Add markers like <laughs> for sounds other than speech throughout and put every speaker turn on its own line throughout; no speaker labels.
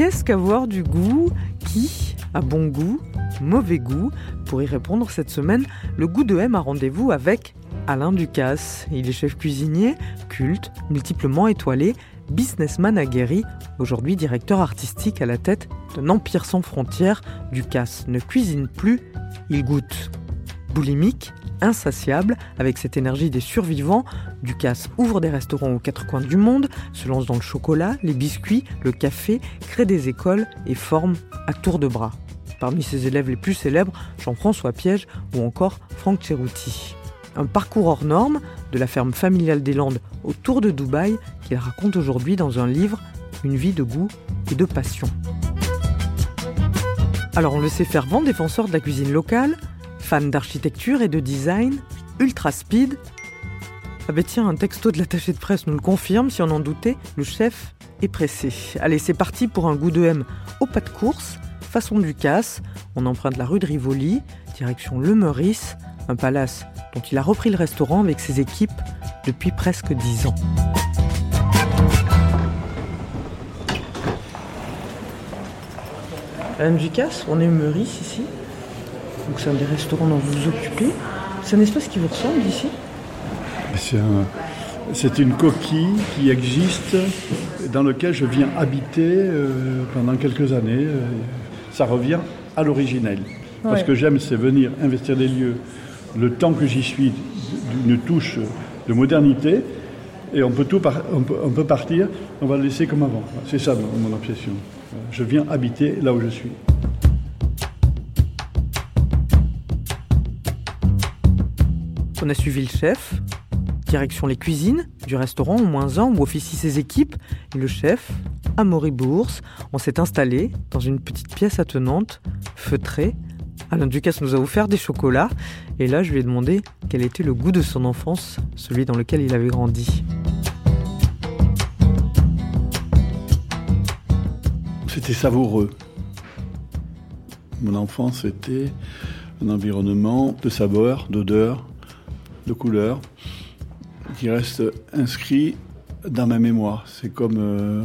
Qu'est-ce qu'avoir du goût Qui a bon goût Mauvais goût Pour y répondre cette semaine, le goût de M a rendez-vous avec Alain Ducasse. Il est chef cuisinier, culte, multiplement étoilé, businessman aguerri, aujourd'hui directeur artistique à la tête d'un empire sans frontières. Ducasse ne cuisine plus, il goûte. Boulimique, insatiable, avec cette énergie des survivants, Ducasse ouvre des restaurants aux quatre coins du monde, se lance dans le chocolat, les biscuits, le café, crée des écoles et forme à tour de bras. Parmi ses élèves les plus célèbres, Jean-François Piège ou encore Franck Ceruti. Un parcours hors norme, de la ferme familiale des Landes au tour de Dubaï, qu'il raconte aujourd'hui dans un livre, Une vie de goût et de passion. Alors on le sait fervent défenseur de la cuisine locale, fan d'architecture et de design, ultra speed. Ah ben tiens, un texto de l'attaché de presse nous le confirme, si on en doutait, le chef est pressé. Allez, c'est parti pour un goût de M au pas de course, façon Ducasse. On emprunte la rue de Rivoli, direction Le Meurice, un palace dont il a repris le restaurant avec ses équipes depuis presque dix ans. Alain Ducasse, on est Meurice ici? Donc c'est un des restaurants dont vous vous occupez. C'est un espace qui vous ressemble ici
C'est un- c'est une coquille qui existe, dans laquelle je viens habiter euh, pendant quelques années. Euh, Ça revient à l'originel. Parce
Ouais.
que j'aime, c'est venir investir des lieux, le temps que j'y suis, d'une touche de modernité. Et on peut, tout par- on peut, on peut partir, on va le laisser comme avant. C'est ça mon, mon obsession. Je viens habiter là où je suis.
On a suivi le chef, direction les cuisines du restaurant au moins un où officient ses équipes. Le chef, Amaury Bourse, on s'est installé dans une petite pièce attenante, feutrée. Alain Ducasse nous a offert des chocolats. Et là, je lui ai demandé quel était le goût de son enfance, celui dans lequel il avait grandi.
C'était savoureux. Mon enfance était un environnement de saveurs, d'odeurs, de couleurs qui reste inscrit dans ma mémoire. C'est comme euh,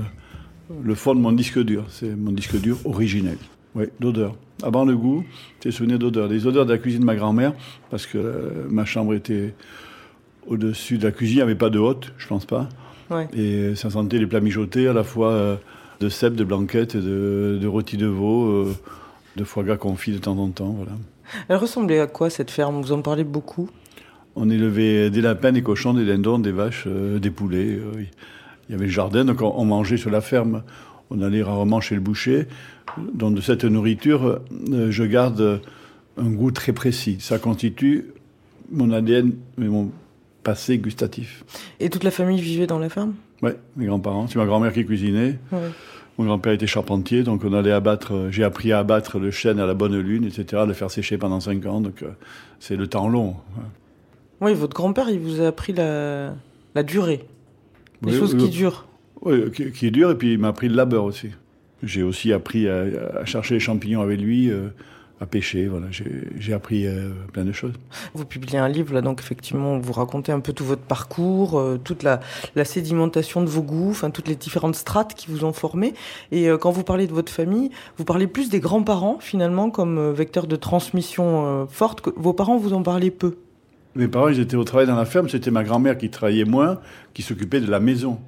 le fond de mon disque dur. C'est mon disque dur originel. Oui, d'odeur. Avant le goût, c'est souvenir d'odeur. Les odeurs de la cuisine de ma grand-mère, parce que euh, ma chambre était au-dessus de la cuisine, il n'y avait pas de haute, je pense pas.
Ouais.
Et ça sentait les plats mijotés, à la fois euh, de cèpes, de blanquettes, de, de rôtis de veau, euh, de foie gras confit de temps en temps. Voilà.
Elle ressemblait à quoi cette ferme? Vous en parlez beaucoup?
On élevait des lapins, des cochons, des dindons, des vaches, euh, des poulets. euh, Il y avait le jardin, donc on, on mangeait sur la ferme. On allait rarement chez le boucher. Donc de cette nourriture, euh, je garde un goût très précis. Ça constitue mon ADN et mon passé gustatif.
Et toute la famille vivait dans la ferme?
Ouais, mes grands-parents. C'est ma grand-mère qui cuisinait.
Ouais.
Mon grand-père était charpentier, donc on allait abattre. J'ai appris à abattre le chêne à la bonne lune, etc., à le faire sécher pendant cinq ans. Donc c'est le temps long.
Oui, votre grand-père, il vous a appris la, la durée. Les
Oui,
choses
oui,
qui durent.
Oui, qui, qui est dur, et puis il m'a appris le labeur aussi. J'ai aussi appris à, à chercher les champignons avec lui, euh, à pêcher. Voilà, j'ai appris euh, plein de choses.
Vous publiez un livre, là, donc effectivement, vous racontez un peu tout votre parcours, euh, toute la, la sédimentation de vos goûts, enfin, toutes les différentes strates qui vous ont formé. Et quand vous parlez de votre famille, vous parlez plus des grands-parents, finalement, comme vecteur de transmission forte. Que vos parents, vous en parlez peu.
Mes parents, ils étaient au travail dans la ferme. C'était ma grand-mère qui travaillait moins, qui s'occupait de la maison.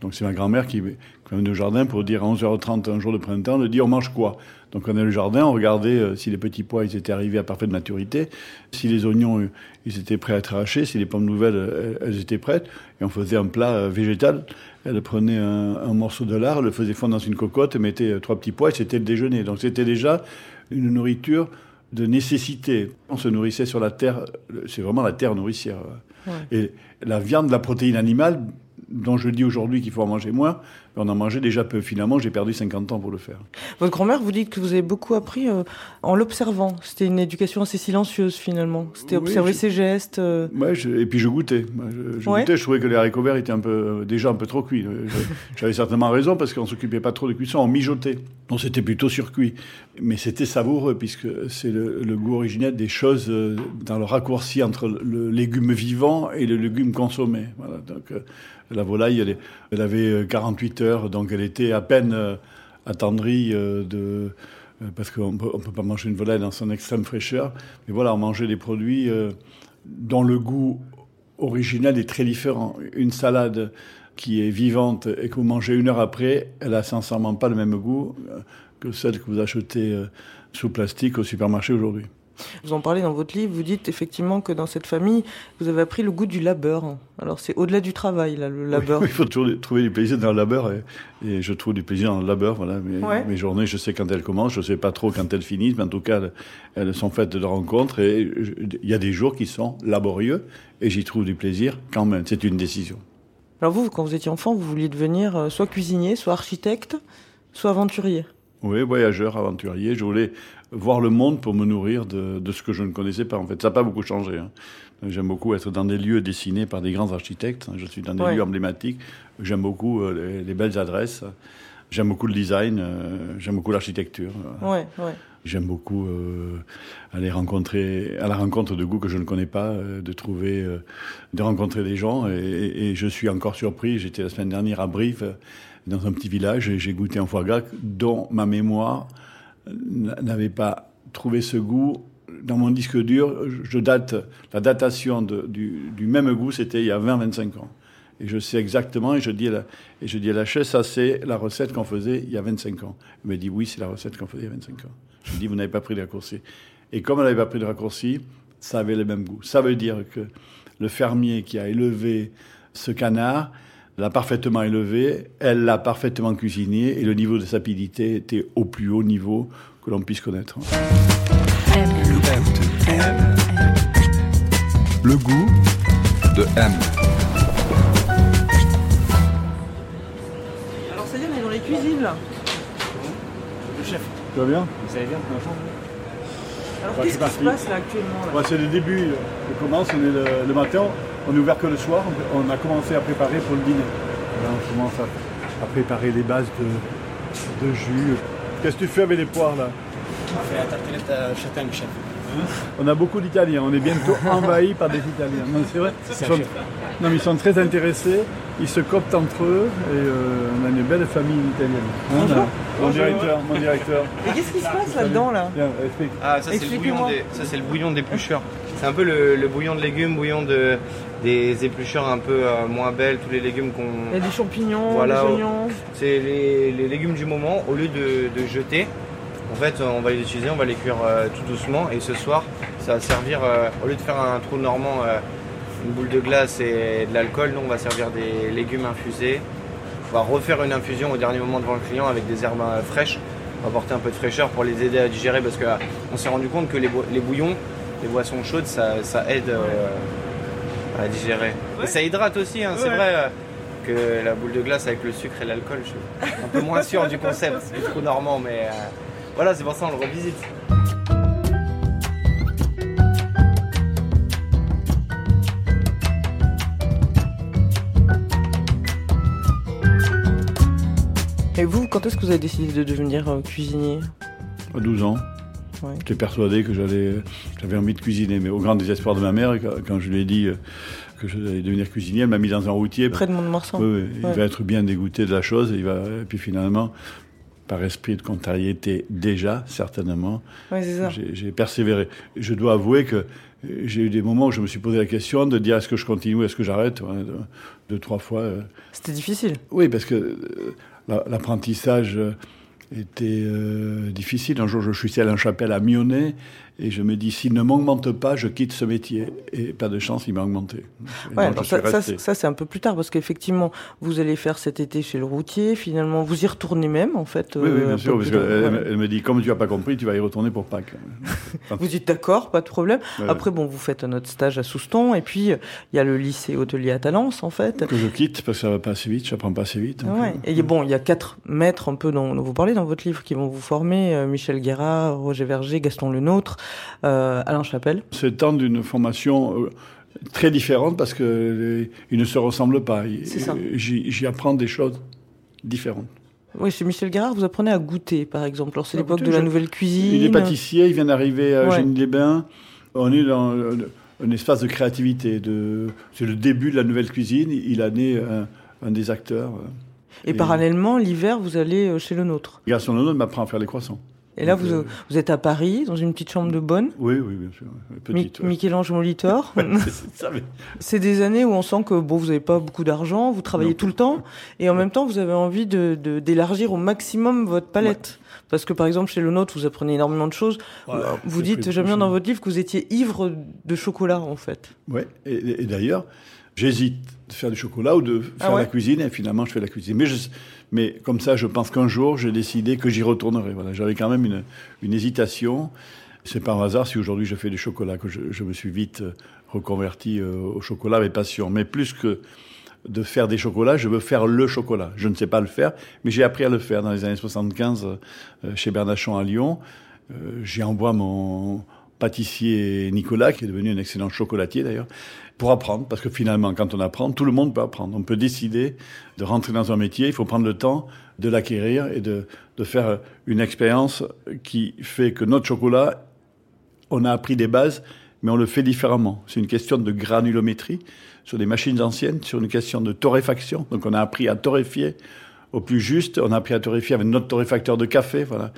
Donc c'est ma grand-mère qui, qui venait au jardin pour dire à 11h30 un jour de printemps, de dire on mange quoi? Donc on allait au jardin, on regardait euh, si les petits pois ils étaient arrivés à parfaite maturité, si les oignons euh, ils étaient prêts à être arrachés, si les pommes nouvelles euh, elles étaient prêtes, et on faisait un plat végétal. Elle prenait un, morceau de lard, le faisait fondre dans une cocotte, et mettait trois petits pois, et c'était le déjeuner. Donc c'était déjà une nourriture de nécessité. On se nourrissait sur la terre, c'est vraiment la terre nourricière.
Ouais.
Et la viande, la protéine animale, dont je dis aujourd'hui qu'il faut en manger moins, on en mangeait déjà peu. Finalement, j'ai perdu 50 ans pour le faire.
Votre grand-mère, vous dites que vous avez beaucoup appris euh, en l'observant. C'était une éducation assez silencieuse finalement. C'était
Oui,
observer
je-
ses gestes. euh,
Ouais, je- et puis je goûtais. Je, je
Ouais.
goûtais, je trouvais que les haricots verts étaient un peu, euh, déjà un peu trop cuits. Je- <laughs> J'avais certainement raison parce qu'on s'occupait pas trop de cuisson, on mijotait. Donc c'était plutôt surcuit. Mais c'était savoureux puisque c'est le, le goût originel des choses euh, dans le raccourci entre le, le légume vivant et le légume consommé. Voilà, donc euh, la volaille, elle, avait euh, 48 heures, donc elle était à peine euh, attendrie euh, de euh, parce qu'on on peut pas manger une volaille dans son extrême fraîcheur. Mais voilà, on mangeait des produits euh, dont le goût original est très différent. Une salade qui est vivante et que vous mangez une heure après, elle a sincèrement pas le même goût euh, que celle que vous achetez euh, sous plastique au supermarché aujourd'hui.
Vous en parlez dans votre livre. Vous dites effectivement que dans cette famille, vous avez appris le goût du labeur. Alors c'est au-delà du travail, là, le labeur. <laughs>
Il faut toujours trouver du plaisir dans le labeur et, et je trouve du plaisir dans le labeur. Voilà, mes,
Ouais.
mes journées, je sais quand elles commencent, je sais pas trop quand elles finissent, mais en tout cas, elles, sont faites de rencontres et il y a des jours qui sont laborieux et j'y trouve du plaisir quand même. C'est une décision.
Alors vous, quand vous étiez enfant, vous vouliez devenir euh, soit cuisinier, soit architecte, soit aventurier.
Oui, voyageur, aventurier. Je voulais voir le monde pour me nourrir de, de ce que je ne connaissais pas. En fait, ça n'a pas beaucoup changé. hein. J'aime beaucoup être dans des lieux dessinés par des grands architectes. Je suis dans des
Ouais.
lieux emblématiques. J'aime beaucoup euh, les, les belles adresses. J'aime beaucoup le design. euh, J'aime beaucoup l'architecture.
Ouais, ouais.
J'aime beaucoup euh, aller rencontrer, à la rencontre de goûts que je ne connais pas, euh, de trouver, euh, de rencontrer des gens. Et, et- et je suis encore surpris. J'étais la semaine dernière à Brive, euh, dans un petit village, et j'ai goûté un foie gras dont ma mémoire n'avait pas trouvé ce goût. Dans mon disque dur, je date, la datation du, même goût, c'était il y a 20-25 ans. Et je sais exactement, et je dis à la, et je dis la chef, ça c'est la recette qu'on faisait il y a 25 ans. Elle me dit, oui, c'est la recette qu'on faisait il y a 25 ans. Je dis, vous n'avez pas pris de raccourci. Et comme elle n'avait pas pris de raccourci, ça avait le même goût. Ça veut dire que le fermier qui a élevé ce canard l'a parfaitement élevé, elle l'a parfaitement cuisiné, et le niveau de sapidité était au plus haut niveau que l'on puisse connaître.
Le goût de M.
Alors ça y est, on est dans les cuisines là.
Tu vas bien
Alors
Ouais,
qu'est-ce
c'est
qui se passe là actuellement là
C'est le début. On commence, on est le, le matin, on est ouvert que le soir. On a commencé à préparer pour le dîner. Là, on commence à, à préparer les bases de, de jus. Qu'est-ce que tu fais avec les poires là?
On fait la tartelette à châtaigne, chef.
On a beaucoup d'Italiens. On est bientôt <laughs> envahi par des Italiens. Non, c'est vrai. Ils sont, non, mais ils sont très intéressés. Ils se coptent entre eux et euh, on a une belle famille italienne. Hein. Mon directeur, mon directeur. <laughs>
Et qu'est-ce qui se passe là-dedans là?
Explique.
Ah, ça c'est le bouillon des, ça c'est le bouillon d'épluchures. C'est un peu le, le bouillon de légumes, bouillon de des épluchures un peu euh, moins belles, tous les légumes qu'on.
Il y a des champignons,
Voilà.
des oignons.
C'est les, les légumes du moment. Au lieu de, de jeter, en fait, on va les utiliser, on va les cuire euh, tout doucement. Et ce soir, ça va servir, euh, au lieu de faire un trou normand, euh, une boule de glace et de l'alcool, nous on va servir des légumes infusés. On va refaire une infusion au dernier moment devant le client avec des herbes euh, fraîches. On va apporter un peu de fraîcheur pour les aider à digérer parce qu'on s'est rendu compte que les, bouillons, les boissons chaudes, ça, ça aide euh, à digérer. Et ça hydrate aussi, hein, c'est vrai. euh, que la boule de glace avec le sucre et l'alcool, je suis un peu moins sûr du concept du trou normand, mais euh, voilà, c'est pour ça on le revisite.
Et vous, quand est-ce que vous avez décidé de devenir euh, cuisinier?
À 12 ans.
Ouais.
J'étais persuadé que j'allais, j'avais envie de cuisiner, mais au grand désespoir de ma mère, quand- je lui ai dit euh, que j'allais devenir cuisinier, elle m'a mis dans un routier.
Près de Mont-de-Marsan
Oui, oui, il va être bien dégoûté de la chose, il va, et puis finalement, par esprit de contrariété déjà, certainement,
Ouais,
j'ai persévéré. Je dois avouer que j'ai eu des moments où je me suis posé la question de dire est-ce que je continue, est-ce que j'arrête, ouais, deux, trois fois. euh.
C'était difficile.
Oui, parce que euh, la- l'apprentissage était euh, difficile. Un jour, je suis allé à chapelle à Mionnet et je me dis, s'il ne m'augmente pas, je quitte ce métier. Et pas de chance, il m'a augmenté.
Ouais, ça, ça, c'est un peu plus tard, parce qu'effectivement, vous allez faire cet été chez le routier, finalement, vous y retournez même, en fait.
Oui, oui bien sûr, parce qu'elle elle me dit, comme tu n'as pas compris, tu vas y retourner pour Pâques. <laughs>
vous dites d'accord, pas de problème. Après, bon, vous faites un autre stage à Souston, et puis, il y a le lycée hôtelier à Talence, en fait.
Que je quitte, parce que ça va pas assez vite, je n'apprends pas assez vite.
Ouais. Euh, et bon, il y a quatre maîtres, un peu, dont, dont vous parlez dans votre livre, qui vont vous former, euh, Michel Guérard, Roger Verger, Gaston Lenôtre, euh, Alain Chapelle.
C'est temps d'une formation euh, très différente parce qu'ils ne se ressemblent pas. J'y apprends des choses différentes.
Oui, chez Michel Guérard, vous apprenez à goûter, par exemple. Alors, c'est l'époque de la nouvelle cuisine.
Il est pâtissier, il vient d'arriver à ouais. les bains On est dans un espace de créativité. De... C'est le début de la nouvelle cuisine. Il a né un, des acteurs.
Et, parallèlement, l'hiver, vous allez chez le nôtre.
Gaston Le Nôtre m'apprend à faire les croissants.
Et là, vous, vous êtes à Paris, dans une petite chambre de bonne
Oui, oui, bien sûr. Petite,
Michel-Ange Molitor. <laughs> C'est des années où on sent que bon, vous n'avez pas beaucoup d'argent, vous travaillez tout le temps, et en même temps, vous avez envie d'élargir de, d'élargir au maximum votre palette. Parce que par exemple, chez le nôtre, vous apprenez énormément de choses. vous dites, j'aime bien dans votre livre, que vous étiez ivre de chocolat, en fait.
Oui, et, d'ailleurs, j'hésite de faire du chocolat ou de ah faire la cuisine, et finalement, je fais la cuisine. Mais je, mais comme ça, je pense qu'un jour, j'ai décidé que j'y retournerai. Voilà, j'avais quand même une, une hésitation. C'est pas un hasard si aujourd'hui je fais du chocolat, que je, je me suis vite euh, reconverti euh, au chocolat avec passion. Mais plus que de faire des chocolats, je veux faire le chocolat. Je ne sais pas le faire, mais j'ai appris à le faire dans les années 75 euh, chez Bernachon à Lyon. J'ai envoyé mon pâtissier Nicolas, qui est devenu un excellent chocolatier d'ailleurs, pour apprendre, parce que finalement, quand on apprend, tout le monde peut apprendre. On peut décider de rentrer dans un métier, il faut prendre le temps de l'acquérir et de, de faire une expérience qui fait que notre chocolat, on a appris des bases, mais on le fait différemment. C'est une question de granulométrie sur des machines anciennes, sur une question de torréfaction. Donc on a appris à torréfier au plus juste, on a appris à torréfier avec notre torréfacteur de café, voilà.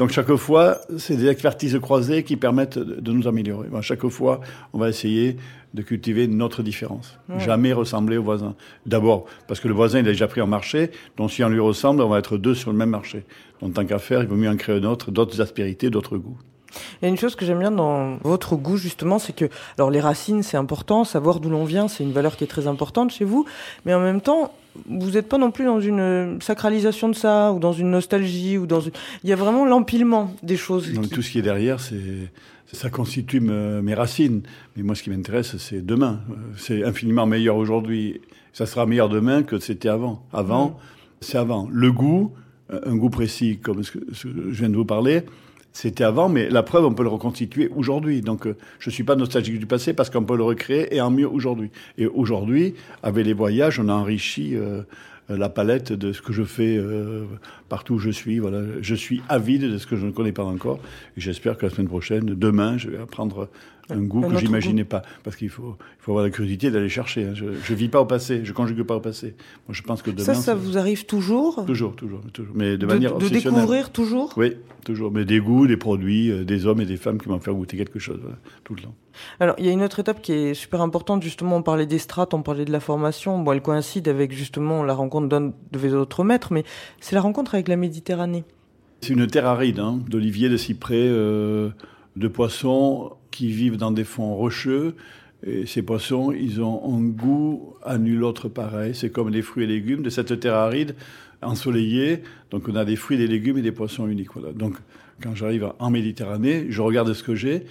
Donc chaque fois, c'est des expertises croisées qui permettent de nous améliorer. chaque fois, on va essayer de cultiver notre différence. Jamais ressembler au voisin. D'abord, parce que le voisin, il a déjà pris un marché, donc si on lui ressemble, on va être deux sur le même marché. Donc tant qu'à faire, il vaut mieux en créer un autre, d'autres aspérités, d'autres goûts.
Il y a une chose que j'aime bien dans votre goût justement, c'est que alors les racines c'est important, savoir d'où l'on vient c'est une valeur qui est très importante chez vous, mais en même temps vous n'êtes pas non plus dans une sacralisation de ça ou dans une nostalgie ou dans une... il y a vraiment l'empilement des choses.
Donc, Tout ce qui est derrière c'est ça constitue mes racines, mais moi ce qui m'intéresse c'est demain. C'est infiniment meilleur aujourd'hui, ça sera meilleur demain que c'était avant. Avant c'est avant. Le goût, un goût précis comme ce que je viens de vous parler c'était avant, mais la preuve, on peut le reconstituer aujourd'hui. Donc, euh, je suis pas nostalgique du passé parce qu'on peut le recréer et en mieux aujourd'hui. Et aujourd'hui, avec les voyages, on a enrichi euh, la palette de ce que je fais euh, partout où je suis. Voilà, je suis avide de ce que je ne connais pas encore. Et j'espère que la semaine prochaine, demain, je vais apprendre un goût que j'imaginais pas. Parce qu'il faut, il faut avoir la curiosité d'aller chercher. Hein. Je, ne vis pas au passé, je conjugue pas au passé. Moi, je pense que demain.
Ça, ça vous arrive toujours
Toujours, toujours, toujours. Mais de, manière
De découvrir toujours?
Oui, toujours. Mais des goûts, des produits, euh, des hommes et des femmes qui m'ont fait goûter quelque chose, tout le temps.
Alors, il y a une autre étape qui est super importante, justement, on parlait des strates, on parlait de la formation. Bon, elle coïncide avec, justement, la rencontre d'un de vos autres maîtres, mais c'est la rencontre avec la Méditerranée.
C'est une terre aride, hein, d'oliviers, de cyprès, euh, de poissons qui vivent dans des fonds rocheux. Et ces poissons, ils ont un goût à nul autre pareil. C'est comme les fruits et légumes de cette terre aride ensoleillée. Donc on a des fruits, des légumes et des poissons uniques. Donc quand j'arrive en Méditerranée, je regarde ce que j'ai,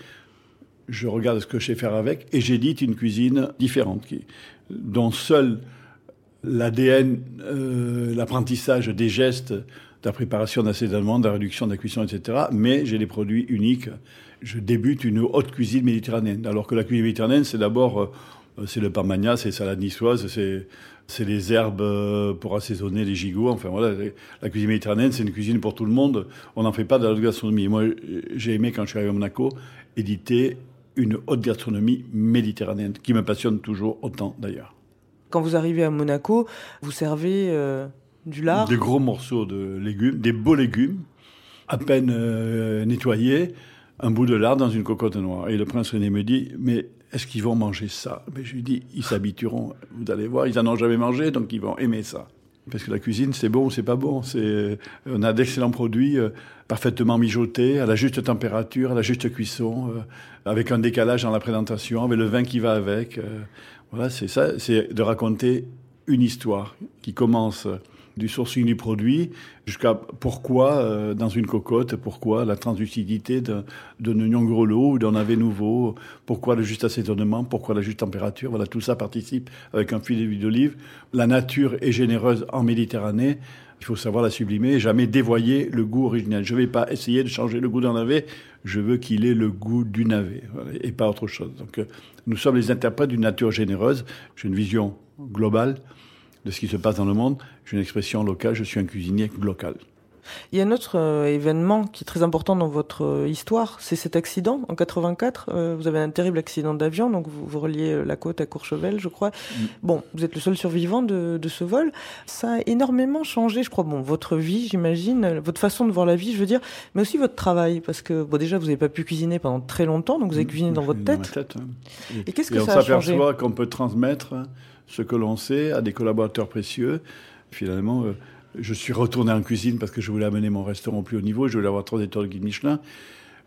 je regarde ce que je sais faire avec, et j'édite une cuisine différente, dont seul l'ADN, euh, l'apprentissage des gestes, de la préparation d'assaisonnement, de la réduction de la cuisson, etc. Mais j'ai des produits uniques je débute une haute cuisine méditerranéenne. Alors que la cuisine méditerranéenne, c'est d'abord euh, c'est le parmagnas, c'est salade niçoise, c'est c'est les herbes euh, pour assaisonner les gigots. Enfin voilà, la cuisine méditerranéenne, c'est une cuisine pour tout le monde. On n'en fait pas de la haute gastronomie. Moi, j'ai aimé quand je suis arrivé à Monaco éditer une haute gastronomie méditerranéenne qui me passionne toujours autant d'ailleurs.
Quand vous arrivez à Monaco, vous servez euh, du lard?
Des gros morceaux de légumes, des beaux légumes, à peine nettoyés un bout de lard dans une cocotte noire. Et le prince René me dit, mais est-ce qu'ils vont manger ça? Mais je lui dis, ils s'habitueront. Vous allez voir, ils n'en ont jamais mangé, donc ils vont aimer ça. Parce que la cuisine, c'est bon ou c'est pas bon? C'est, on a d'excellents produits parfaitement mijotés, à la juste température, à la juste cuisson, avec un décalage dans la présentation, avec le vin qui va avec. voilà, c'est ça, c'est de raconter une histoire qui commence du sourcing du produit jusqu'à pourquoi euh, dans une cocotte, pourquoi la translucidité d'un oignon grelot ou d'un navet nouveau, pourquoi le juste assaisonnement, pourquoi la juste température. Voilà, tout ça participe avec un filet d'huile d'olive. La nature est généreuse en Méditerranée. Il faut savoir la sublimer et jamais dévoyer le goût original. Je ne vais pas essayer de changer le goût d'un navet. Je veux qu'il ait le goût du navet et pas autre chose. Donc, euh, nous sommes les interprètes d'une nature généreuse. J'ai une vision globale de ce qui se passe dans le monde. J'ai une expression locale, je suis un cuisinier local.
Il y a un autre euh, événement qui est très important dans votre euh, histoire, c'est cet accident en 84. Euh, vous avez un terrible accident d'avion, donc vous, vous, reliez la côte à Courchevel, je crois. Mm. Bon, vous êtes le seul survivant de, de, ce vol. Ça a énormément changé, je crois, bon, votre vie, j'imagine, votre façon de voir la vie, je veux dire, mais aussi votre travail, parce que bon, déjà, vous n'avez pas pu cuisiner pendant très longtemps, donc vous avez mm. cuisiné dans votre tête.
tête
Et, qu'est-ce que ça a changé?
On s'aperçoit qu'on peut transmettre ce que l'on sait à des collaborateurs précieux. Finalement, euh, je suis retourné en cuisine parce que je voulais amener mon restaurant au plus haut niveau, je voulais avoir trois étoiles de guide Michelin.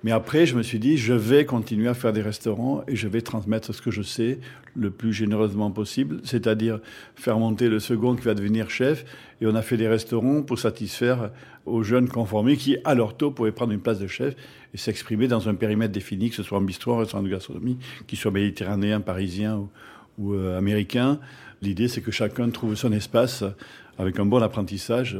Mais après, je me suis dit, je vais continuer à faire des restaurants et je vais transmettre ce que je sais le plus généreusement possible, c'est-à-dire faire monter le second qui va devenir chef. Et on a fait des restaurants pour satisfaire aux jeunes conformés qui, à leur taux, pouvaient prendre une place de chef et s'exprimer dans un périmètre défini, que ce soit en bistrot, en restaurant de gastronomie, qu'il soit méditerranéen, parisien ou, ou euh, américains. L'idée, c'est que chacun trouve son espace avec un bon apprentissage.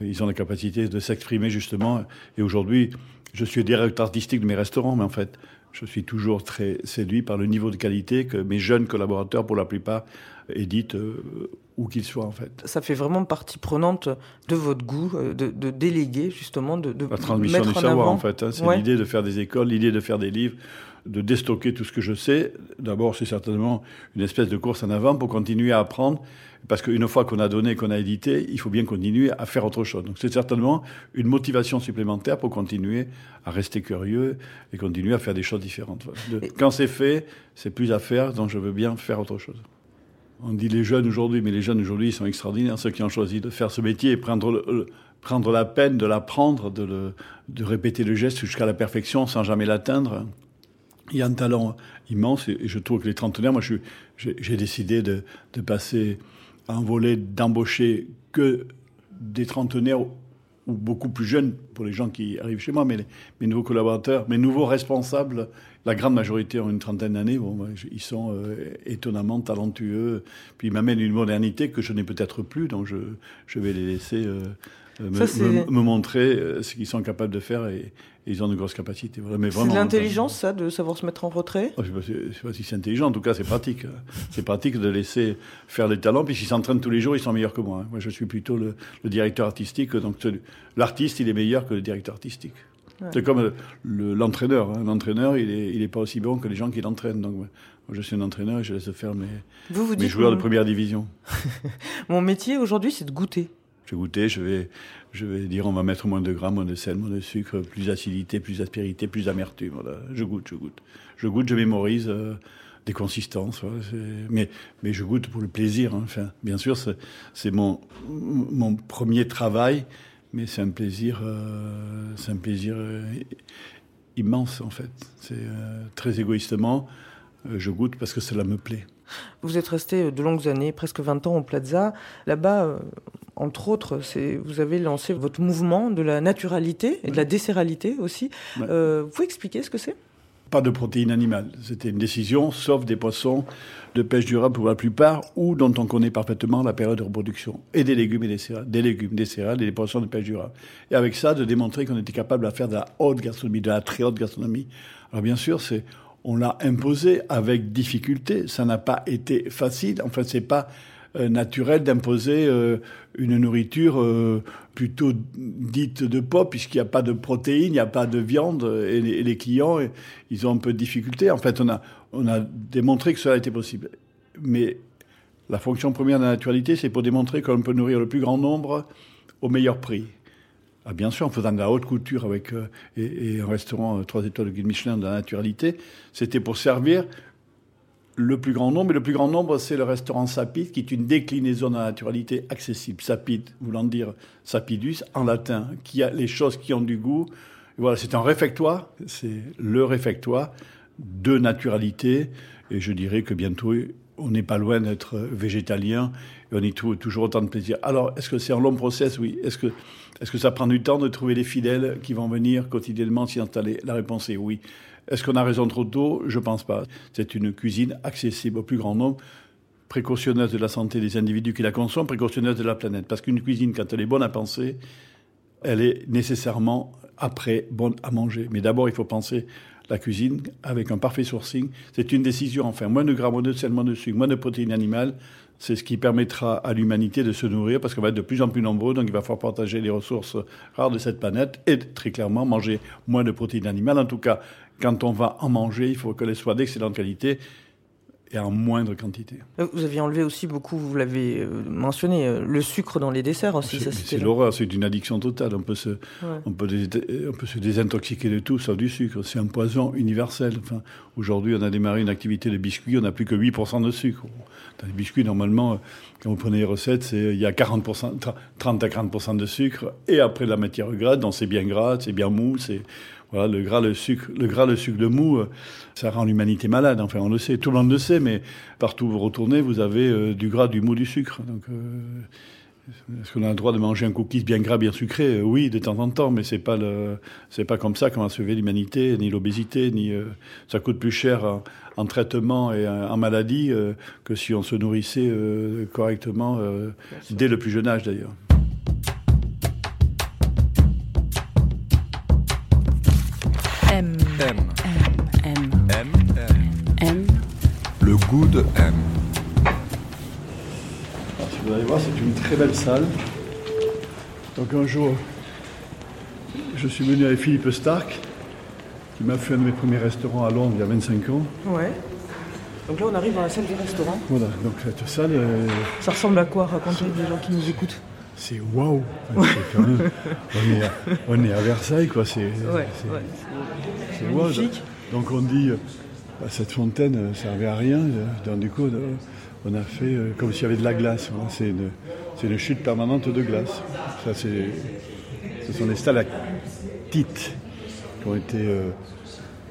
Ils ont la capacité de s'exprimer justement. Et aujourd'hui, je suis directeur artistique de mes restaurants, mais en fait, je suis toujours très séduit par le niveau de qualité que mes jeunes collaborateurs, pour la plupart, éditent euh, où qu'ils soient en fait.
Ça fait vraiment partie prenante de votre goût, euh, de, de déléguer justement, de, de
la transmission
mettre
du
en
savoir
avant.
en fait. hein. C'est
Ouais.
l'idée de faire des écoles, l'idée de faire des livres, de déstocker tout ce que je sais. D'abord, c'est certainement une espèce de course en avant pour continuer à apprendre. Parce qu'une fois qu'on a donné, qu'on a édité, il faut bien continuer à faire autre chose. Donc c'est certainement une motivation supplémentaire pour continuer à rester curieux et continuer à faire des choses différentes. Quand c'est fait, c'est plus à faire, donc je veux bien faire autre chose. On dit les jeunes aujourd'hui, mais les jeunes aujourd'hui sont extraordinaires, ceux qui ont choisi de faire ce métier et prendre, le- le- prendre la peine de l'apprendre, de répéter le geste jusqu'à la perfection sans jamais l'atteindre. Il y a un talent immense et je trouve que les trentenaires, moi j'ai décidé de, passer à un volet d'embaucher que des trentenaires ou beaucoup plus jeunes pour les gens qui arrivent chez moi, mais mes nouveaux collaborateurs, mes nouveaux responsables, la grande majorité ont une trentaine d'années, bon, ils sont euh, étonnamment talentueux, puis ils m'amènent une modernité que je n'ai peut-être plus, donc je, vais les laisser euh, me,
Ça, c'est-
me- me montrer euh, ce qu'ils sont capables de faire et, et ils ont de grosses capacités. Mais
C'est de l'intelligence, ça, de savoir se mettre en retrait
Oh, Je ne sais, pas si- je sais pas si c'est intelligent, en tout cas c'est pratique. C'est pratique de laisser faire les talents, puis s'ils s'entraînent tous les jours, ils sont meilleurs que moi. hein. Moi je suis plutôt le, le directeur artistique, donc l'artiste il est meilleur que le directeur artistique.
Ouais.
C'est comme le- l'entraîneur. hein. L'entraîneur il est, il est pas aussi bon que les gens qui l'entraînent. Donc moi, je suis un entraîneur et je laisse faire mes,
Vous vous
mes joueurs de première division. <laughs>
mon métier aujourd'hui, c'est de goûter.
Je vais goûter, je vais, je vais dire on va mettre moins de grammes, moins de sel, moins de sucre, plus d'acidité, plus d'aspérité, plus d'amertume. Voilà. Je goûte, je goûte. Je goûte, je mémorise euh, des consistances. mais, mais je goûte pour le plaisir. hein. Enfin, bien sûr, c'est, mon, mon premier travail, mais c'est un plaisir, euh, un plaisir euh, immense en fait. C'est très égoïstement, je goûte parce que cela me plaît.
Vous êtes resté de longues années, presque 20 ans au Plaza. Là-bas, euh, entre autres, vous avez lancé votre mouvement de la naturalité et de la décéralité aussi.
Ouais.
Euh, vous pouvez expliquer ce que c'est?
Pas de protéines animales. C'était une décision, sauf des poissons de pêche durable pour la plupart, ou dont on connaît parfaitement la période de reproduction. Et des légumes et des céréales. Des légumes, des céréales et des poissons de pêche durable. Et avec ça, de démontrer qu'on était capable de faire de la haute gastronomie, de la très haute gastronomie. Alors bien sûr, c'est, on l'a imposé avec difficulté. Ça n'a pas été facile. En fait, c'est pas euh, naturel d'imposer euh, une nourriture euh, plutôt dite de pop, puisqu'il n'y a pas de protéines, il n'y a pas de viande, et les, clients, ils ont un peu de difficulté. En fait, on a, on a démontré que cela était possible. Mais la fonction première de la naturalité, c'est pour démontrer qu'on peut nourrir le plus grand nombre au meilleur prix. Ah, bien sûr, en faisant de la haute couture avec euh, et, un restaurant euh, trois étoiles de guide Michelin de la naturalité, c'était pour servir le plus grand nombre. Et le plus grand nombre, c'est le restaurant Sapide, qui est une déclinaison de la naturalité accessible. Sapide, voulant dire sapidus en latin, qui a les choses qui ont du goût. voilà, c'est un réfectoire, c'est le réfectoire de naturalité. Et je dirais que bientôt, on n'est pas loin d'être végétalien et on y trouve toujours autant de plaisir. Alors, est-ce que c'est un long process? Oui. Est-ce que, est-ce que ça prend du temps de trouver les fidèles qui vont venir quotidiennement s'y installer? La réponse est oui. Est-ce qu'on a raison trop tôt? Je pense pas. C'est une cuisine accessible au plus grand nombre, précautionneuse de la santé des individus qui la consomment, précautionneuse de la planète. Parce qu'une cuisine, quand elle est bonne à penser, elle est nécessairement après bonne à manger. Mais d'abord, il faut penser la cuisine avec un parfait sourcing. C'est une décision, enfin, moins de gras, moins de sel, moins de sucre, moins de protéines animales. C'est ce qui permettra à l'humanité de se nourrir parce qu'on va être de plus en plus nombreux, donc il va falloir partager les ressources rares de cette planète et très clairement manger moins de protéines animales. En tout cas, quand on va en manger, il faut qu'elle soit d'excellente qualité et en moindre quantité.
Euh, vous avez enlevé aussi beaucoup, vous l'avez euh, mentionné, euh, le sucre dans les desserts aussi.
C'est l'horreur, c'est une addiction totale. On peut, se, on, peut on peut se désintoxiquer de tout sauf du sucre. C'est un poison universel. Enfin, Aujourd'hui, on a démarré une activité de biscuits, on n'a plus que 8% de sucre. Dans les biscuits, normalement, quand vous prenez les recettes, il y a 40%, 30 à 40% de sucre. Et après, la matière grasse, donc c'est bien gras, c'est bien mou, c'est voilà, le gras, le sucre, le gras, le sucre de mou, euh, ça rend l'humanité malade. Enfin, on le sait, tout le monde le sait, mais partout où vous retournez, vous avez euh, du gras, du mou, du sucre. Donc, euh, est-ce qu'on a le droit de manger un cookies bien gras, bien sucré? Oui, de temps en temps, mais c'est pas le, c'est pas comme ça qu'on va sauver l'humanité, ni l'obésité, ni ça coûte plus cher en, traitement et en, maladie que si on se nourrissait correctement dès le plus jeune âge d'ailleurs.
M.
M.
M.
M.
M.
Le goût de M.
Alors, si vous allez voir, c'est une très belle salle. Donc un jour, je suis venu avec Philippe Stark, qui m'a fait un de mes premiers restaurants à Londres il y a 25 ans.
Ouais. Donc là, on arrive dans la salle du restaurant.
Voilà, donc cette salle, euh,
Ça ressemble à quoi Racontez les gens qui nous écoutent?
C'est waouh on, est à, Versailles, quoi. C'est
Ouais, ouais. magnifique.
Donc on dit, euh, bah, cette fontaine ne servait à rien. euh, Donc du coup, euh, on a fait euh, comme s'il y avait de la glace. voilà. C'est une, chute permanente de glace. Ça, ce sont des stalactites qui ont été euh,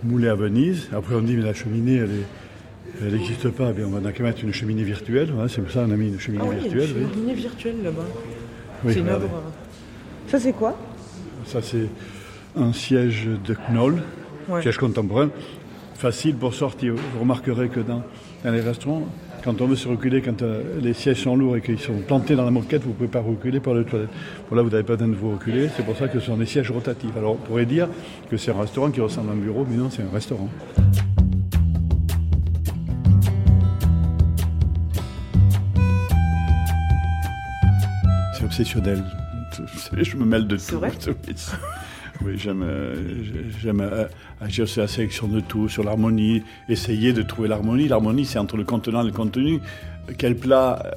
moulées à Venise. Après, on dit, mais la cheminée, elle est- elle n'existe pas. Eh on a qu'à mettre une cheminée virtuelle. Voilà, c'est pour ça qu'on a mis une cheminée
Ah oui, il y a
virtuelle.
une
oui.
cheminée virtuelle là-bas.
Oui,
c'est une œuvre. euh. Ça, c'est quoi
Ça, c'est un siège de Knoll,
Ouais.
siège contemporain, facile pour sortir. Vous remarquerez que dans, dans les restaurants, quand on veut se reculer, quand euh, les sièges sont lourds et qu'ils sont plantés dans la moquette, vous ne pouvez pas reculer pour les toilettes. Bon, là, vous n'avez pas besoin de vous reculer, c'est pour ça que ce sont des sièges rotatifs. Alors, on pourrait dire que c'est un restaurant qui ressemble à un bureau, mais non, c'est un restaurant. Obsessionnel. Je me mêle de
C'est
tout.
vrai <laughs>
Oui. J'aime, euh, j'aime euh, agir sur la sélection de tout, sur l'harmonie, essayer de trouver l'harmonie. L'harmonie, c'est entre le contenant et le contenu. Quel plat euh,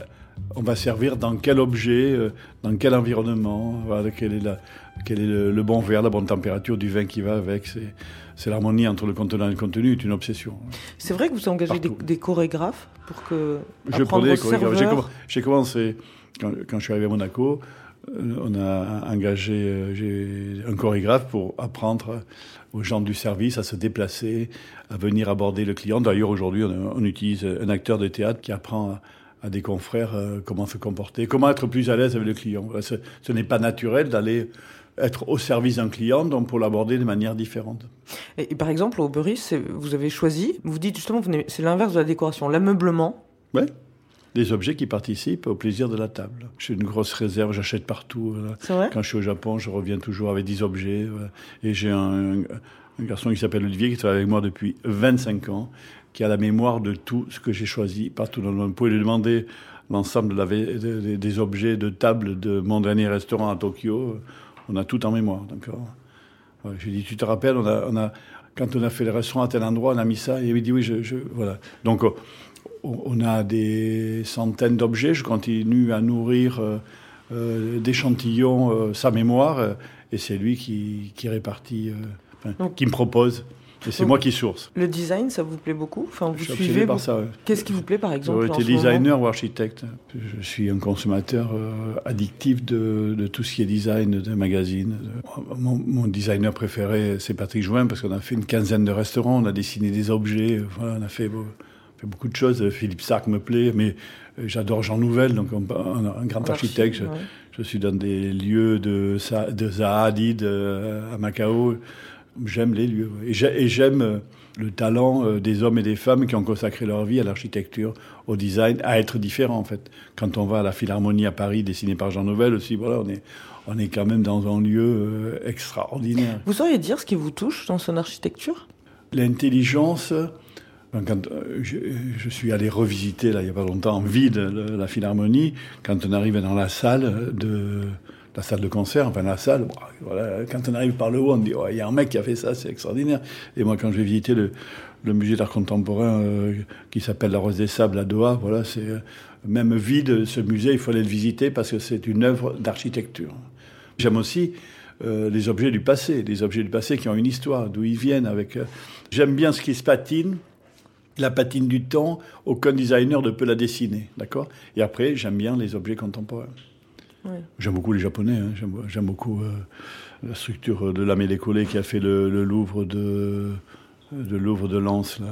on va servir dans quel objet, dans quel environnement, voilà, quel est, la, quel est le, le bon verre, la bonne température du vin qui va avec. C'est, l'harmonie entre le contenant et le contenu, est une obsession.
C'est vrai que vous engagez des, des chorégraphes pour que.
Je
aux
les chorégraphes. J'ai commencé, quand, quand je suis arrivé à Monaco, euh, on a engagé euh, un chorégraphe pour apprendre aux gens du service à se déplacer, à venir aborder le client. D'ailleurs, aujourd'hui, on, utilise un acteur de théâtre qui apprend à, des confrères euh, comment se comporter, comment être plus à l'aise avec le client. Ce, ce n'est pas naturel d'aller être au service d'un client, donc pour l'aborder de manière différente.
Et, par exemple, au Burris, vous avez choisi, vous dites justement, c'est l'inverse de la décoration, l'ameublement.
Ouais. Des objets qui participent au plaisir de la table. J'ai une grosse réserve, j'achète partout. voilà.
Vrai?
Quand je suis au Japon, je reviens toujours avec 10 objets. voilà. Et j'ai un, un garçon qui s'appelle Olivier, qui travaille avec moi depuis 25 ans, qui a la mémoire de tout ce que j'ai choisi partout dans le monde. Vous pouvez lui demander l'ensemble de de- des objets de table de mon dernier restaurant à Tokyo. On a tout en mémoire. Donc, euh, ouais, j'ai dit, tu te rappelles, on a, on a, quand on a fait le restaurant à tel endroit, on a mis ça. Et il m'a dit, oui, je, je- voilà. Donc, euh, on a des centaines d'objets. Je continue à nourrir euh, euh, d'échantillons euh, sa mémoire. et c'est lui qui, qui répartit, enfin,
Donc-
qui me propose Et c'est moi qui source.
Le design, ça vous plaît beaucoup? Enfin, Vous
Je suis
suivez
obsédé par
vous-
ça. ouais.
Qu'est-ce qui vous plaît par exemple
J'aurais été designer ou architecte. Je suis un consommateur euh, addictif de, de tout ce qui est design, de magazines. Mon, mon designer préféré, c'est Patrick Jouin, parce qu'on a fait une quinzaine de restaurants, on a dessiné des objets, voilà, on a fait, fait beaucoup de choses. Philippe Sark me plaît, mais euh, j'adore Jean Nouvel, donc on- un, un grand architecte. Je,
archi, ouais.
je suis dans des lieux de, de Zaha Hadid euh, à Macao. J'aime les lieux. Et j'ai- et j'aime euh, le talent des hommes et des femmes qui ont consacré leur vie à l'architecture, au design, à être différents en fait. Quand on va à la Philharmonie à Paris, dessinée par Jean Nouvel aussi, voilà, on est, on est quand même dans un lieu extraordinaire.
Vous sauriez dire ce qui vous touche dans son architecture?
L'intelligence, quand euh, je, suis allé revisiter là il y a pas longtemps en vide la Philharmonie, quand on arrive dans la salle de la salle de concert, enfin la salle, voilà, quand on arrive par le haut, on dit il y a un mec qui a fait ça, c'est extraordinaire. Et moi quand je vais visiter le, le musée d'art contemporain euh, qui s'appelle la Rose des Sables à Doha, voilà, c'est euh, même vide ce musée, il faut aller le visiter parce que c'est une œuvre d'architecture. J'aime aussi les objets du passé, les objets du passé qui ont une histoire, d'où ils viennent. Avec, j'aime bien ce qui se patine, la patine du temps. Aucun designer ne peut la dessiner, d'accord? Et après, j'aime bien les objets contemporains.
Ouais.
J'aime beaucoup les Japonais. hein. J'aime, beaucoup euh, la structure de Lamé Lécolé qui a fait le, le Louvre de, de Louvre de Lens. Là.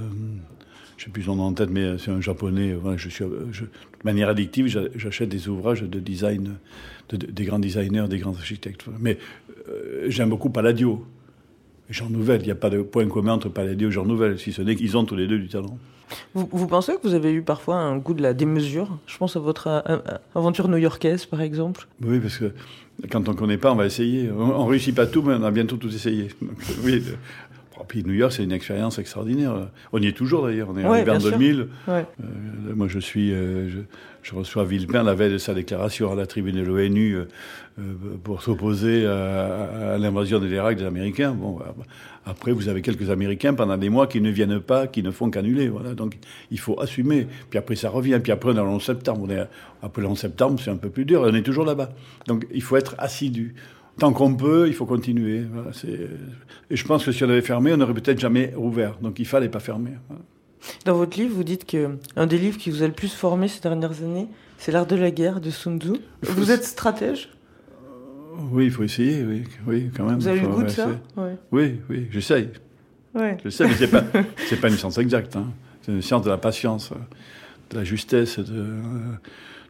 Je sais plus son nom en tête, mais c'est un japonais. Voilà, je suis, je- de manière addictive, j'a- j'achète des ouvrages de design, de- de- des grands designers, des grands architectes. Mais euh, j'aime beaucoup Palladio. Jean Nouvel, il n'y a pas de point commun entre Palladio et Jean Nouvel, si ce n'est qu'ils ont tous les deux du talent.
vous, vous pensez que vous avez eu parfois un goût de la démesure? Je pense à votre aventure new-yorkaise par exemple.
Oui, parce que quand on ne connaît pas, on va essayer. On ne réussit pas tout, mais on a bientôt tout essayé. <laughs> Donc, oui, le- puis New York, c'est une expérience extraordinaire. On y est toujours d'ailleurs. On est
Ouais,
en
bien sûr.
2000.
Ouais.
Euh, moi, je suis, euh, je, je reçois Villepin la veille de sa déclaration à la tribune de l'ONU euh, euh, pour s'opposer à, l'invasion de l'Irak des Américains. Euh, après, vous avez quelques Américains pendant des mois qui ne viennent pas, qui ne font qu'annuler. Voilà, donc il faut assumer. Puis après, ça revient. Puis après, on est le 11 septembre. Après le 11 septembre, c'est un peu plus dur. On est toujours là-bas. Donc il faut être assidu. Tant qu'on peut, il faut continuer. Et je pense que si on avait fermé, on n'aurait peut-être jamais rouvert. Donc il fallait pas fermer.
Dans votre livre, vous dites que un des livres qui vous a le plus formé ces dernières années, c'est L'art de la guerre de Sun Tzu. Vous êtes stratège?
Oui, il faut essayer, oui, oui, quand même.
Vous avez le goût de ça? ouais.
Oui, oui, j'essaye.
Ouais.
Je sais, mais c'est pas, <laughs> c'est pas une science exacte. hein. C'est une science de la patience, euh, de la justesse, de, euh,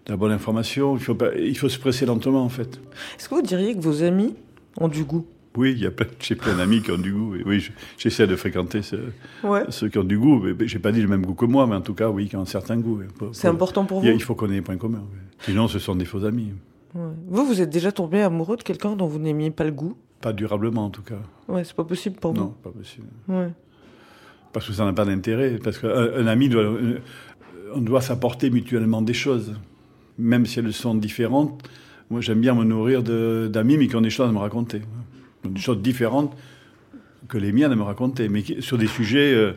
de la bonne information. Il faut, pas, il faut se presser lentement, en fait.
Est-ce que vous diriez que vos amis ont du goût?
Oui, il y a plein, j'ai plein d'amis qui ont du goût. Et oui, je- j'essaie de fréquenter ce-
Ouais.
ceux qui ont du goût. J'ai pas dit le même goût que moi, mais en tout cas, oui, qui ont un certain goût. Pour-
C'est important pour vous
Il faut qu'on ait des points communs. Sinon, ce sont des faux amis.
Ouais. Vous, vous êtes déjà tombé amoureux de quelqu'un dont vous n'aimiez pas le goût?
Pas durablement, en tout cas.
Ouais, c'est pas possible pour
Non, pas possible.
vous. Ouais.
Parce que ça n'a pas d'intérêt. Parce qu'un un ami doit. euh, On doit s'apporter mutuellement des choses. Même si elles sont différentes. Moi, j'aime bien me nourrir d'amis, mais qui ont des choses à me raconter. Des choses différentes que les miennes à me raconter. Mais sur des sujets euh,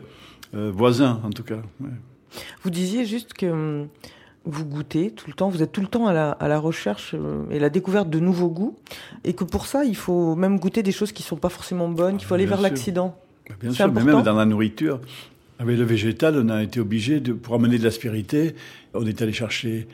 euh, voisins, en tout cas. ouais.
Vous disiez juste que hum, vous goûtez tout le temps, vous êtes tout le temps à la, à la recherche euh, et la découverte de nouveaux goûts, et que pour ça, il faut même goûter des choses qui sont pas forcément bonnes, qu'il faut aller
Bien
vers l'accident.
Bah, Bien sûr, mais même dans la nourriture, avec le végétal, on a été obligé, pour amener de l'aspérité, on est allé chercher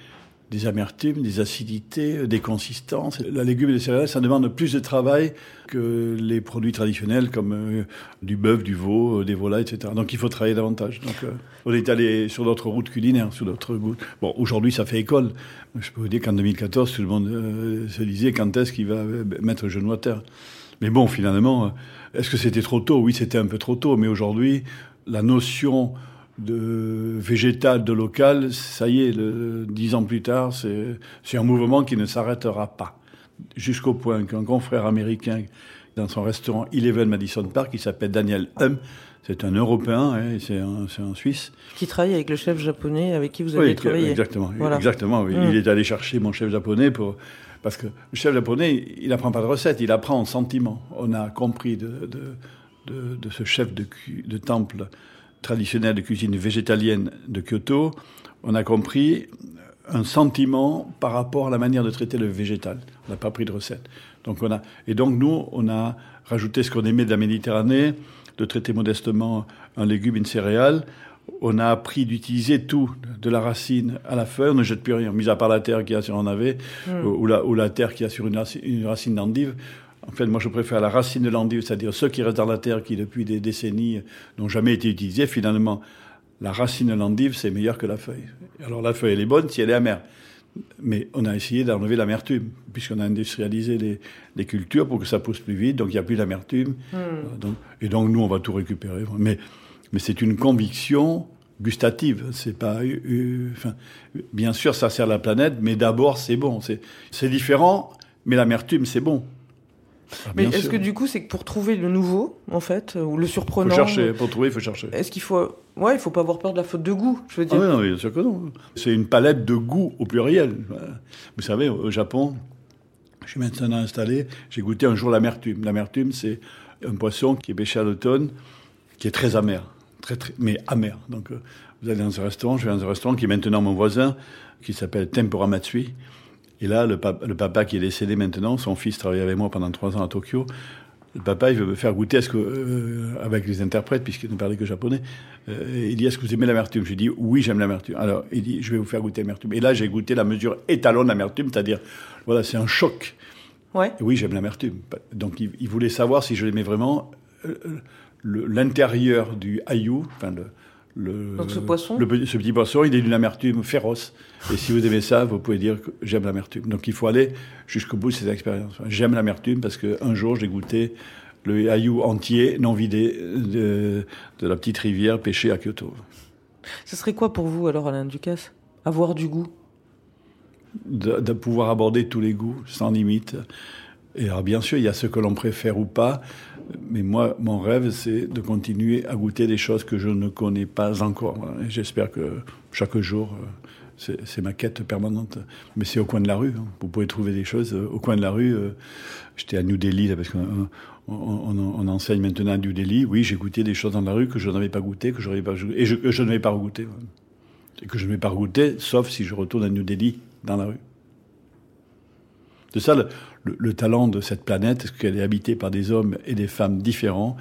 des amertumes, des acidités, des consistances. La légume et les céréales, ça demande plus de travail que les produits traditionnels comme euh, du bœuf, du veau, euh, des volailles, etc. Donc il faut travailler davantage. Donc euh, on est allé sur d'autres routes culinaires, sur d'autres goûts. Bon, aujourd'hui ça fait école. Je peux vous dire qu'en 2014, tout le monde se disait quand est-ce qu'il va mettre le genou à terre. Mais bon, finalement, est-ce que c'était trop tôt? Oui, c'était un peu trop tôt. Mais aujourd'hui, la notion de végétal, de local, ça y est, le, dix ans plus tard, c'est un mouvement qui ne s'arrêtera pas. Jusqu'au point qu'un confrère américain, dans son restaurant Eleven Madison Park, qui s'appelle Daniel Hum, c'est un Européen, hein, c'est un, Suisse.
Qui travaille avec le chef japonais avec qui vous avez
Oui,
travaillé.
exactement.
Voilà.
Exactement. oui. Il est allé chercher mon chef japonais pour parce que le chef japonais, il apprend pas de recette, il apprend en sentiment. On a compris de de, de, de ce chef de temple traditionnel de cuisine végétalienne de Kyoto, on a compris un sentiment par rapport à la manière de traiter le végétal. On n'a pas pris de recette. Donc on a et donc nous on a rajouté ce qu'on aimait de la Méditerranée, de traiter modestement un légume, une céréale, on a appris d'utiliser tout, de la racine à la feuille, on ne jette plus rien, mis à part la terre qu'il y a sur un navet, hmm. ou, la, ou, la, terre qu'il y a sur une, une racine d'endive. En fait, moi, je préfère la racine de l'endive, c'est-à-dire ceux qui restent dans la terre, qui depuis des décennies n'ont jamais été utilisés. Finalement, la racine de l'endive, c'est meilleur que la feuille. Alors, la feuille, elle est bonne si elle est amère. Mais on a essayé d'enlever l'amertume, puisqu'on a industrialisé les, cultures pour que ça pousse plus vite, donc il n'y a plus d'amertume. Hmm. Et donc, nous, on va tout récupérer. Mais, mais c'est une conviction gustative. C'est pas, euh, euh, enfin, bien sûr, ça sert la planète, mais d'abord, c'est bon. C'est différent, mais l'amertume, c'est bon.
Ah, mais est-ce que du coup, c'est que pour trouver le nouveau, en fait, ou le surprenant.
Faut chercher, pour trouver, il faut chercher.
Est-ce qu'il faut. Ouais, il faut pas avoir peur de la faute de goût, je veux dire.
Ah non, bien sûr que non. C'est une palette de goût au pluriel. Vous savez, au Japon, je suis maintenant installé, j'ai goûté un jour l'amertume. L'amertume, c'est un poisson qui est pêché à l'automne, qui est très amer, très, très, mais amer. Donc, euh, vous allez dans un restaurant, je vais dans un restaurant qui est maintenant mon voisin, qui s'appelle Tempura Matsui. Et là, le, papa qui est décédé maintenant, son fils travaillait avec moi pendant trois ans à Tokyo. Le papa, il veut me faire goûter, ce que, euh, avec les interprètes, puisqu'il ne parlait que japonais, euh, il dit Est-ce que vous aimez l'amertume? Je dis Oui, j'aime l'amertume. Alors, il dit Je vais vous faire goûter l'amertume. Et là, j'ai goûté la mesure étalon d'amertume, c'est-à-dire, voilà, c'est un choc.
Ouais.
oui, j'aime l'amertume. Donc, il, voulait savoir si je l'aimais vraiment. Euh, l'intérieur du ayu, enfin, le,
le, Donc ce poisson
Ce petit poisson, il est d'une amertume féroce. Et si vous aimez ça, vous pouvez dire que j'aime l'amertume. Donc il faut aller jusqu'au bout de cette expérience. J'aime l'amertume parce qu'un jour, j'ai goûté le haillou entier, non vidé, de, la petite rivière pêchée à Kyoto.
Ce serait quoi pour vous, alors, Alain Ducasse? Avoir du goût?
De, de, pouvoir aborder tous les goûts, sans limite. Et alors, bien sûr, il y a ce que l'on préfère ou pas. Mais moi, mon rêve, c'est de continuer à goûter des choses que je ne connais pas encore. Et j'espère que chaque jour, euh, c'est ma quête permanente. Mais c'est au coin de la rue. Hein. Vous pouvez trouver des choses euh, au coin de la rue. Euh, j'étais à New Delhi, parce qu'on on, enseigne maintenant à New Delhi. Oui, j'ai goûté des choses dans la rue que je n'avais pas goûté, que j'aurais pas et je, que je ne vais pas goûter. Et que je ne vais pas goûter, sauf si je retourne à New Delhi, dans la rue. C'est ça le, talent de cette planète, c'est qu'elle est habitée par des hommes et des femmes différents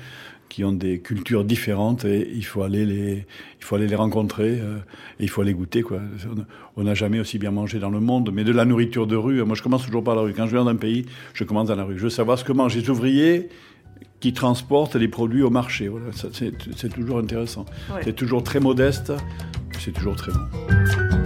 qui ont des cultures différentes et il faut aller les, il faut aller les rencontrer euh, et il faut aller goûter quoi. On n'a jamais aussi bien mangé dans le monde, mais de la nourriture de rue. Moi, je commence toujours par la rue. Quand je viens d'un pays, je commence dans la rue. Je veux savoir ce que mangent les ouvriers qui transportent les produits au marché. Voilà, c'est toujours intéressant. C'est toujours très modeste, c'est toujours très bon.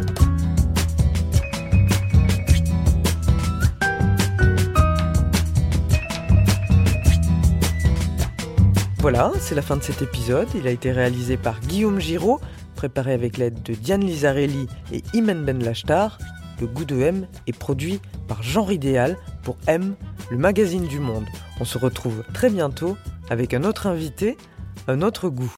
Voilà, c'est la fin de cet épisode. Il a été réalisé par Guillaume Giraud, préparé avec l'aide de Diane Lizarelli et Imen Ben Lachtar. Le goût de M est produit par Jean Ridéal pour M, le magazine du monde. On se retrouve très bientôt avec un autre invité, un autre goût.